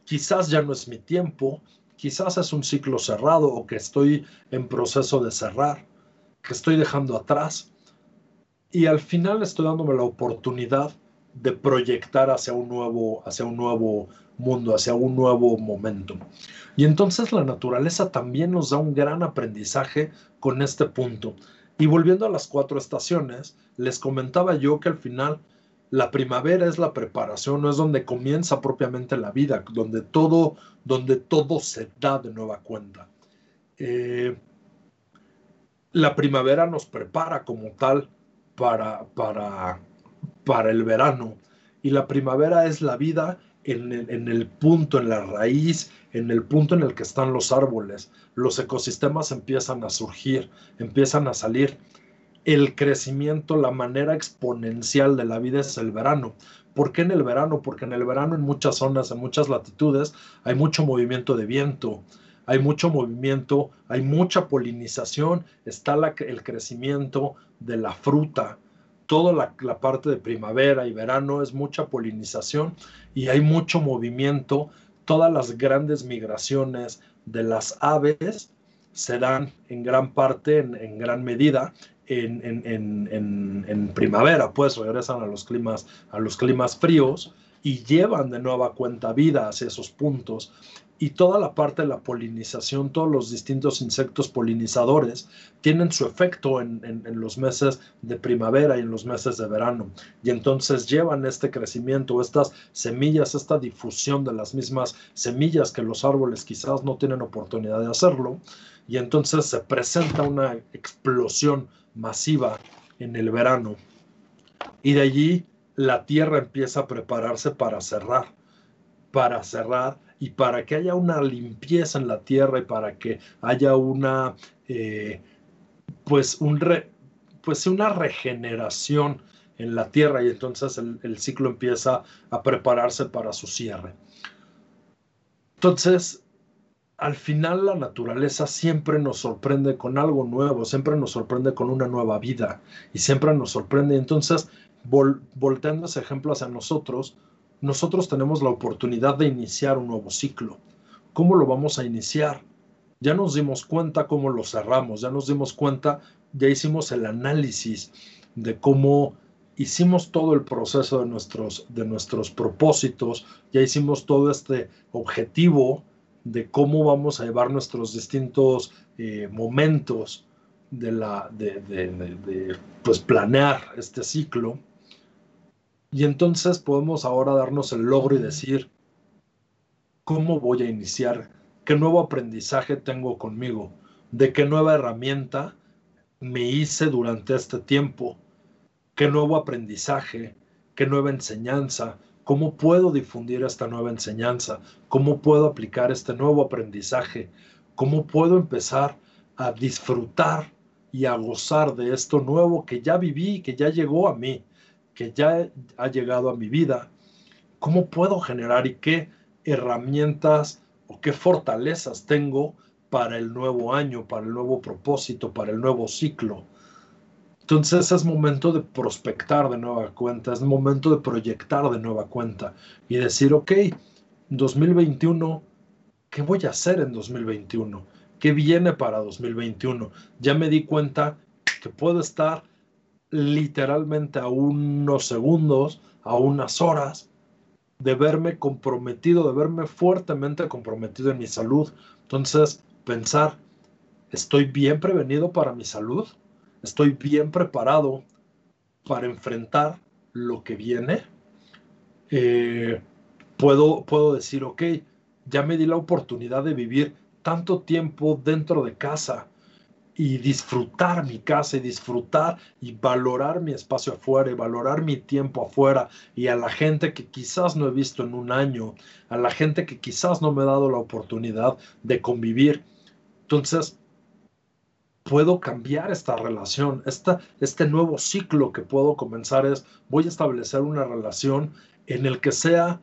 [SPEAKER 1] quizás ya no es mi tiempo, quizás es un ciclo cerrado o que estoy en proceso de cerrar, que estoy dejando atrás. Y al final estoy dándome la oportunidad de proyectar hacia un nuevo, hacia un nuevo mundo, hacia un nuevo momento. Y entonces la naturaleza también nos da un gran aprendizaje con este punto. Y volviendo a las cuatro estaciones, les comentaba yo que al final la primavera es la preparación, no es donde comienza propiamente la vida, donde todo, donde todo se da de nueva cuenta. Eh, la primavera nos prepara como tal para, para, para el verano y la primavera es la vida en el, punto, en la raíz, en el punto en el que están los árboles. Los ecosistemas empiezan a surgir, empiezan a salir. El crecimiento, la manera exponencial de la vida es el verano. ¿Por qué en el verano? Porque en el verano en muchas zonas, en muchas latitudes, hay mucho movimiento de viento, hay mucho movimiento, hay mucha polinización, está el crecimiento de la fruta, toda la, parte de primavera y verano es mucha polinización y hay mucho movimiento. Todas las grandes migraciones de las aves se dan en gran parte, en, gran medida, en, en, primavera, pues regresan a los climas, a los climas fríos y llevan de nueva cuenta vida hacia esos puntos y toda la parte de la polinización, todos los distintos insectos polinizadores tienen su efecto en, los meses de primavera y en los meses de verano. Y entonces llevan este crecimiento, estas semillas, esta difusión de las mismas semillas que los árboles quizás no tienen oportunidad de hacerlo. Y entonces se presenta una explosión masiva en el verano. Y de allí la tierra empieza a prepararse para cerrar, para cerrar y para que haya una limpieza en la tierra y para que haya una, eh, pues, un pues una regeneración en la tierra y entonces el, ciclo empieza a prepararse para su cierre. Entonces, al final la naturaleza siempre nos sorprende con algo nuevo, siempre nos sorprende con una nueva vida y siempre nos sorprende. Entonces, volteando ese ejemplo hacia nosotros, nosotros tenemos la oportunidad de iniciar un nuevo ciclo. ¿Cómo lo vamos a iniciar? Ya nos dimos cuenta cómo lo cerramos, ya nos dimos cuenta, ya hicimos el análisis de cómo hicimos todo el proceso de nuestros, de nuestros propósitos, ya hicimos todo este objetivo de cómo vamos a llevar nuestros distintos eh, momentos de, la, de, de, pues planear este ciclo. Y entonces podemos ahora darnos el logro y decir, ¿cómo voy a iniciar? ¿Qué nuevo aprendizaje tengo conmigo? ¿De qué nueva herramienta me hice durante este tiempo? ¿Qué nuevo aprendizaje? ¿Qué nueva enseñanza? ¿Cómo puedo difundir esta nueva enseñanza? ¿Cómo puedo aplicar este nuevo aprendizaje? ¿Cómo puedo empezar a disfrutar y a gozar de esto nuevo que ya viví, que ya llegó a mí? Que ya ha llegado a mi vida, ¿cómo puedo generar y qué herramientas o qué fortalezas tengo para el nuevo año, para el nuevo propósito, para el nuevo ciclo? Entonces es momento de prospectar de nueva cuenta, es momento de proyectar de nueva cuenta y decir, ok, 2021, ¿qué voy a hacer en 2021? ¿Qué viene para 2021? Ya me di cuenta que puedo estar literalmente a unos segundos, a unas horas, de verme comprometido, de verme fuertemente comprometido en mi salud. Entonces, pensar, ¿estoy bien prevenido para mi salud? ¿Estoy bien preparado para enfrentar lo que viene? Eh, puedo, puedo decir, ok, ya me di la oportunidad de vivir tanto tiempo dentro de casa, y disfrutar mi casa y disfrutar y valorar mi espacio afuera y valorar mi tiempo afuera y a la gente que quizás no he visto en un año, a la gente que quizás no me ha dado la oportunidad de convivir. Entonces, puedo cambiar esta relación, esta, este nuevo ciclo que puedo comenzar es, voy a establecer una relación en el que sea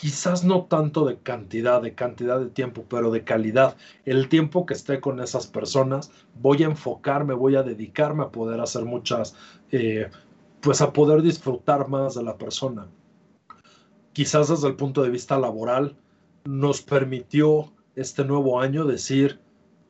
[SPEAKER 1] quizás no tanto de cantidad, de cantidad de tiempo, pero de calidad. El tiempo que esté con esas personas, voy a enfocarme, voy a dedicarme a poder hacer muchas, eh, pues a poder disfrutar más de la persona. Quizás desde el punto de vista laboral, nos permitió este nuevo año decir,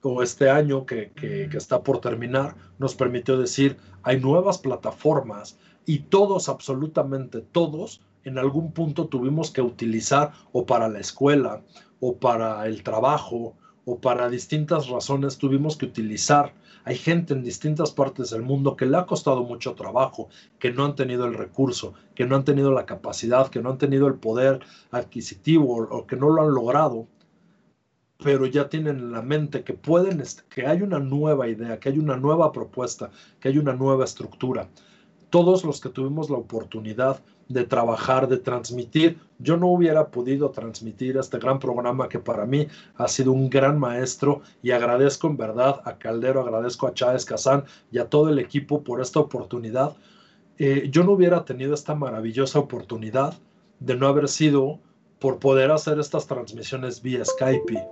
[SPEAKER 1] o este año que, que, que está por terminar, nos permitió decir, hay nuevas plataformas y todos, absolutamente todos, en algún punto tuvimos que utilizar o para la escuela o para el trabajo o para distintas razones tuvimos que utilizar. Hay gente en distintas partes del mundo que le ha costado mucho trabajo, que no han tenido el recurso, que no han tenido la capacidad, que no han tenido el poder adquisitivo o, que no lo han logrado, pero ya tienen en la mente que pueden, que hay una nueva idea, que hay una nueva propuesta, que hay una nueva estructura. Todos los que tuvimos la oportunidad de trabajar, de transmitir. Yo no hubiera podido transmitir este gran programa que para mí ha sido un gran maestro y agradezco en verdad a Caldero, agradezco a Chávez Kazán y a todo el equipo por esta oportunidad. Eh, yo no hubiera tenido esta maravillosa oportunidad de no haber sido por poder hacer estas transmisiones vía Skype.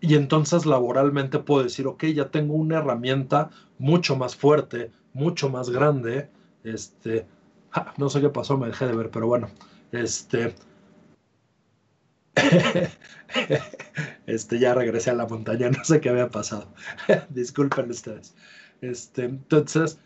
[SPEAKER 1] Y entonces laboralmente puedo decir, ok, ya tengo una herramienta mucho más fuerte, mucho más grande, este, no sé qué pasó, me dejé de ver, pero bueno, este, este, ya regresé a la montaña, no sé qué había pasado. Disculpen ustedes. Este, entonces,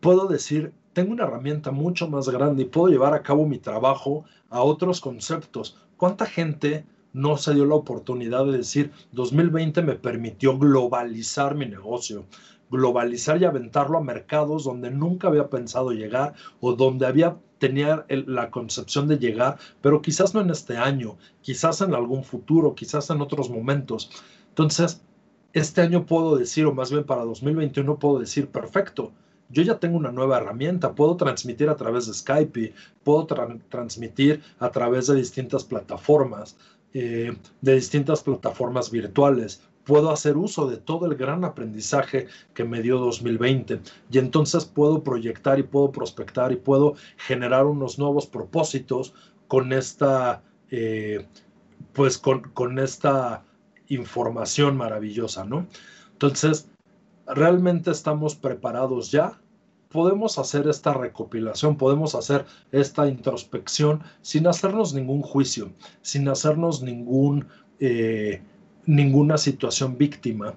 [SPEAKER 1] puedo decir, tengo una herramienta mucho más grande y puedo llevar a cabo mi trabajo a otros conceptos. ¿Cuánta gente no se dio la oportunidad de decir, 2020 me permitió globalizar mi negocio? Globalizar y aventarlo a mercados donde nunca había pensado llegar o donde había tenía la concepción de llegar, pero quizás no en este año, quizás en algún futuro, quizás en otros momentos. Entonces, este año puedo decir, o más bien para 2021 puedo decir, perfecto, yo ya tengo una nueva herramienta, puedo transmitir a través de Skype, puedo transmitir a través de distintas plataformas, eh, de distintas plataformas virtuales, puedo hacer uso de todo el gran aprendizaje que me dio 2020 y entonces puedo proyectar y puedo prospectar y puedo generar unos nuevos propósitos con esta, eh, pues con, con esta información maravillosa, ¿no? Entonces, realmente estamos preparados ya podemos hacer esta recopilación, podemos hacer esta introspección sin hacernos ningún juicio, sin hacernos ningún eh, ninguna situación víctima,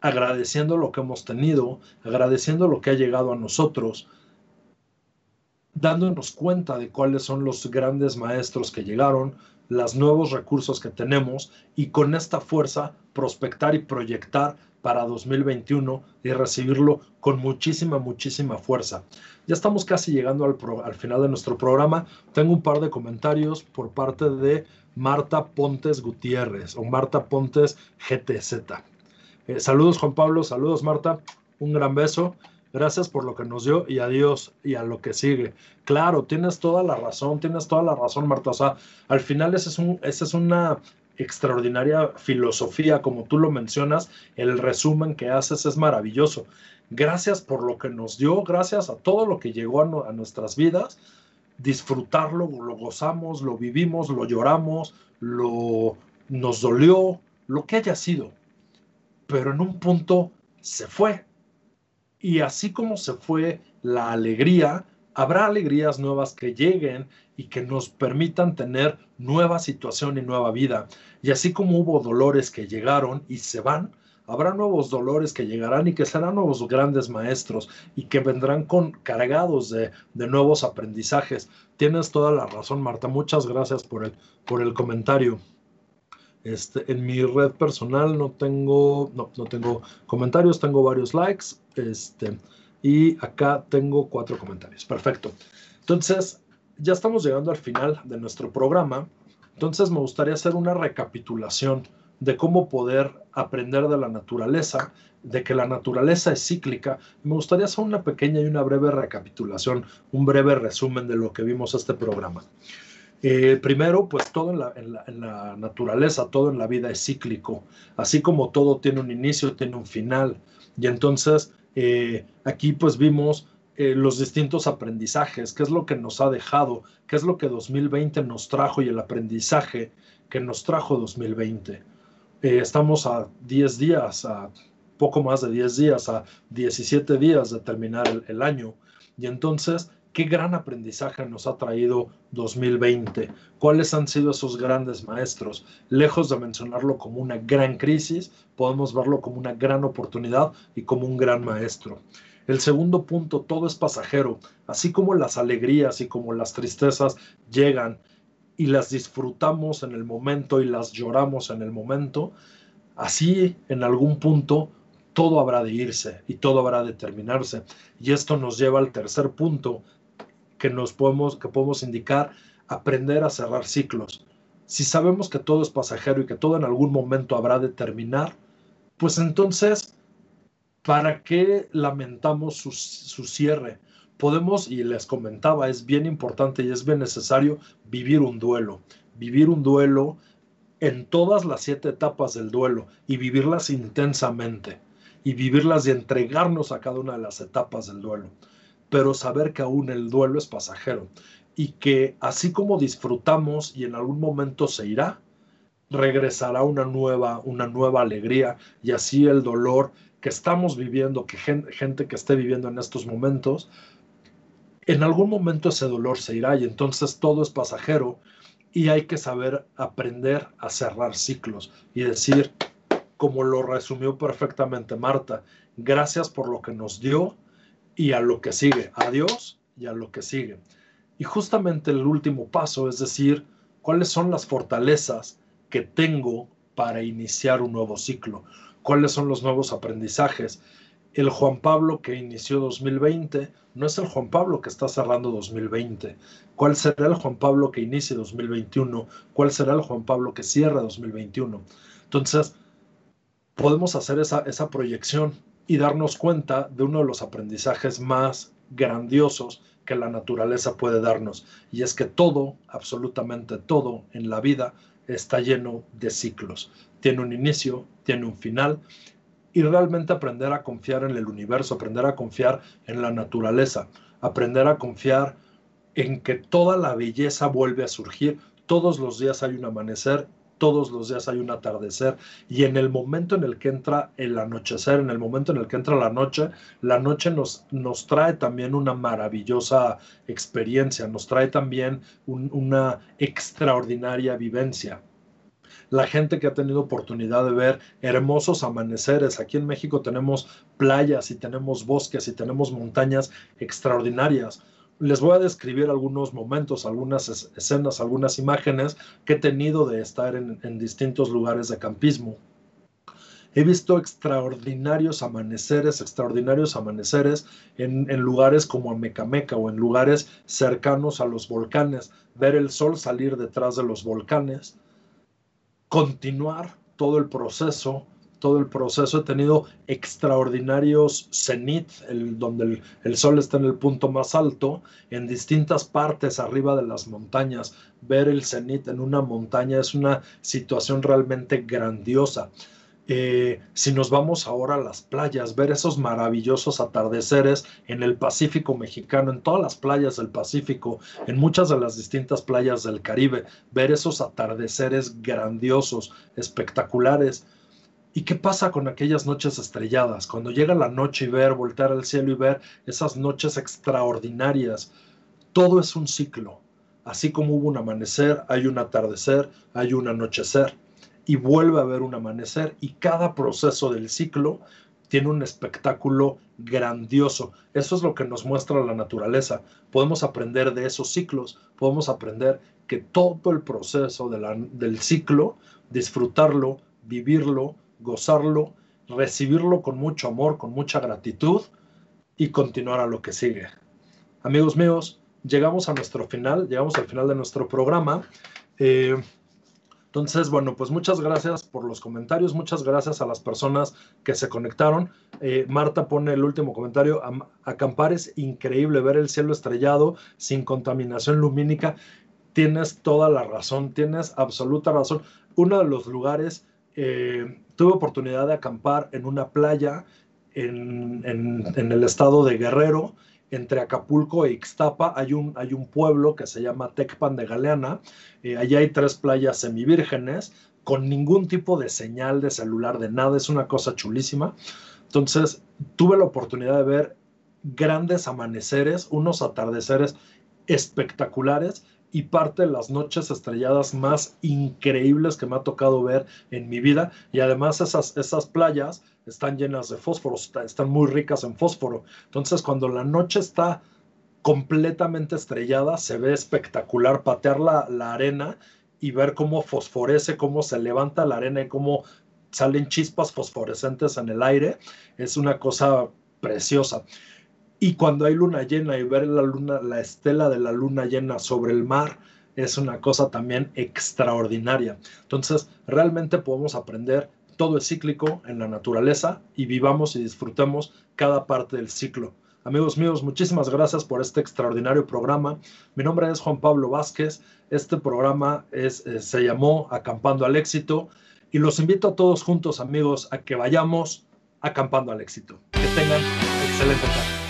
[SPEAKER 1] agradeciendo lo que hemos tenido, agradeciendo lo que ha llegado a nosotros, dándonos cuenta de cuáles son los grandes maestros que llegaron, los nuevos recursos que tenemos y con esta fuerza prospectar y proyectar para 2021 y recibirlo con muchísima, muchísima fuerza. Ya estamos casi llegando al, al final de nuestro programa. Tengo un par de comentarios por parte de Marta Pontes Gutiérrez o Marta Pontes GTZ. Eh, saludos Juan Pablo, saludos Marta, un gran beso. Gracias por lo que nos dio y adiós y a lo que sigue. Claro, tienes toda la razón, tienes toda la razón, Marta. O sea, al final esa es, un, esa es una extraordinaria filosofía, como tú lo mencionas, el resumen que haces es maravilloso. Gracias por lo que nos dio, gracias a todo lo que llegó a nuestras vidas disfrutarlo, lo gozamos, lo vivimos, lo lloramos, lo nos dolió, lo que haya sido. Pero en un punto se fue. Y así como se fue la alegría, habrá alegrías nuevas que lleguen y que nos permitan tener nueva situación y nueva vida. Y así como hubo dolores que llegaron y se van, Habrá nuevos dolores que llegarán y que serán nuevos grandes maestros y que vendrán con cargados de, nuevos aprendizajes. Tienes toda la razón, Marta. Muchas gracias por el, por el comentario. Este, en mi red personal no tengo, no, no tengo comentarios, tengo varios likes. Este, y acá tengo cuatro comentarios. Perfecto. Entonces, ya estamos llegando al final de nuestro programa. Entonces, me gustaría hacer una recapitulación de cómo poder aprender de la naturaleza, de que la naturaleza es cíclica. Me gustaría hacer una pequeña y una breve recapitulación, un breve resumen de lo que vimos este programa. Eh, primero, pues todo en la, naturaleza, todo en la vida es cíclico, así como todo tiene un inicio, tiene un final. Y entonces, eh, aquí pues vimos eh, los distintos aprendizajes, qué es lo que nos ha dejado, qué es lo que 2020 nos trajo y el aprendizaje que nos trajo 2020. Eh, estamos a 10 días, a poco más de 10 días, a 17 días de terminar el, el año. Y entonces, ¿qué gran aprendizaje nos ha traído 2020? ¿Cuáles han sido esos grandes maestros? Lejos de mencionarlo como una gran crisis, podemos verlo como una gran oportunidad y como un gran maestro. El segundo punto, todo es pasajero, así como las alegrías y como las tristezas llegan y las disfrutamos en el momento y las lloramos en el momento, así en algún punto todo habrá de irse y todo habrá de terminarse. Y esto nos lleva al tercer punto que nos podemos, que podemos indicar, aprender a cerrar ciclos. Si sabemos que todo es pasajero y que todo en algún momento habrá de terminar, pues entonces ¿Para qué lamentamos su, cierre? Podemos, y les comentaba, es bien importante y es bien necesario vivir un duelo. Vivir un duelo en todas las siete etapas del duelo y vivirlas intensamente y vivirlas y entregarnos a cada una de las etapas del duelo. Pero saber que aún el duelo es pasajero y que así como disfrutamos y en algún momento se irá, regresará una nueva, una nueva alegría y así el dolor que estamos viviendo, que gente, que esté viviendo en estos momentos, en algún momento ese dolor se irá y entonces todo es pasajero y hay que saber aprender a cerrar ciclos y decir, como lo resumió perfectamente Marta, gracias por lo que nos dio y a lo que sigue, adiós y a lo que sigue. Y justamente el último paso es decir, cuáles son las fortalezas que tengo para iniciar un nuevo ciclo cuáles son los nuevos aprendizajes. El Juan Pablo que inició 2020 no es el Juan Pablo que está cerrando 2020. ¿Cuál será el Juan Pablo que inicie 2021? ¿Cuál será el Juan Pablo que cierre 2021? Entonces, podemos hacer esa, esa proyección y darnos cuenta de uno de los aprendizajes más grandiosos que la naturaleza puede darnos. Y es que todo, absolutamente todo en la vida está lleno de ciclos. Tiene un inicio, tiene un final, y realmente aprender a confiar en el universo, aprender a confiar en la naturaleza, aprender a confiar en que toda la belleza vuelve a surgir, todos los días hay un amanecer, todos los días hay un atardecer, y en el momento en el que entra el anochecer, en el momento en el que entra la noche, la noche nos, nos trae también una maravillosa experiencia, nos trae también una extraordinaria vivencia la gente que ha tenido oportunidad de ver hermosos amaneceres. Aquí en México tenemos playas y tenemos bosques y tenemos montañas extraordinarias. Les voy a describir algunos momentos, algunas escenas, algunas imágenes que he tenido de estar en, distintos lugares de campismo. He visto extraordinarios amaneceres, extraordinarios amaneceres en, lugares como Amecameca o en lugares cercanos a los volcanes, ver el sol salir detrás de los volcanes, continuar todo el proceso, todo el proceso. He tenido extraordinarios cenit, donde el, el, sol está en el punto más alto, en distintas partes arriba de las montañas. Ver el cenit en una montaña es una situación realmente grandiosa. Eh, si nos vamos ahora a las playas, ver esos maravillosos atardeceres en el Pacífico mexicano, en todas las playas del Pacífico, en muchas de las distintas playas del Caribe, ver esos atardeceres grandiosos, espectaculares. ¿Y qué pasa con aquellas noches estrelladas? Cuando llega la noche y ver, voltear al cielo y ver esas noches extraordinarias. Todo es un ciclo. Así como hubo un amanecer, hay un atardecer, hay un anochecer y vuelve a haber un amanecer y cada proceso del ciclo tiene un espectáculo grandioso. Eso es lo que nos muestra la naturaleza. Podemos aprender de esos ciclos, podemos aprender que todo el proceso del ciclo, disfrutarlo, vivirlo, gozarlo, recibirlo con mucho amor, con mucha gratitud y continuar a lo que sigue. Amigos míos, llegamos a nuestro final, llegamos al final de nuestro programa. Eh, entonces, bueno, pues muchas gracias por los comentarios, muchas gracias a las personas que se conectaron. Eh, Marta pone el último comentario, acampar es increíble, ver el cielo estrellado sin contaminación lumínica. Tienes toda la razón, tienes absoluta razón. Uno de los lugares, eh, tuve oportunidad de acampar en una playa en, en el estado de Guerrero entre Acapulco e Ixtapa hay un, hay un pueblo que se llama Tecpan de Galeana. Eh, allí hay tres playas semivírgenes con ningún tipo de señal de celular, de nada. Es una cosa chulísima. Entonces, tuve la oportunidad de ver grandes amaneceres, unos atardeceres espectaculares y parte de las noches estrelladas más increíbles que me ha tocado ver en mi vida. Y además esas, esas playas están llenas de fósforo, están muy ricas en fósforo. Entonces cuando la noche está completamente estrellada, se ve espectacular patear la, la arena y ver cómo fosforece, cómo se levanta la arena y cómo salen chispas fosforescentes en el aire. Es una cosa preciosa. Y cuando hay luna llena y ver la estela de la luna llena sobre el mar, es una cosa también extraordinaria. Entonces, realmente podemos aprender todo es cíclico en la naturaleza y vivamos y disfrutemos cada parte del ciclo. Amigos míos, muchísimas gracias por este extraordinario programa. Mi nombre es Juan Pablo Vázquez. Este programa eh, se llamó Acampando al Éxito y los invito a todos juntos, amigos, a que vayamos acampando al éxito. Que tengan excelente tarde.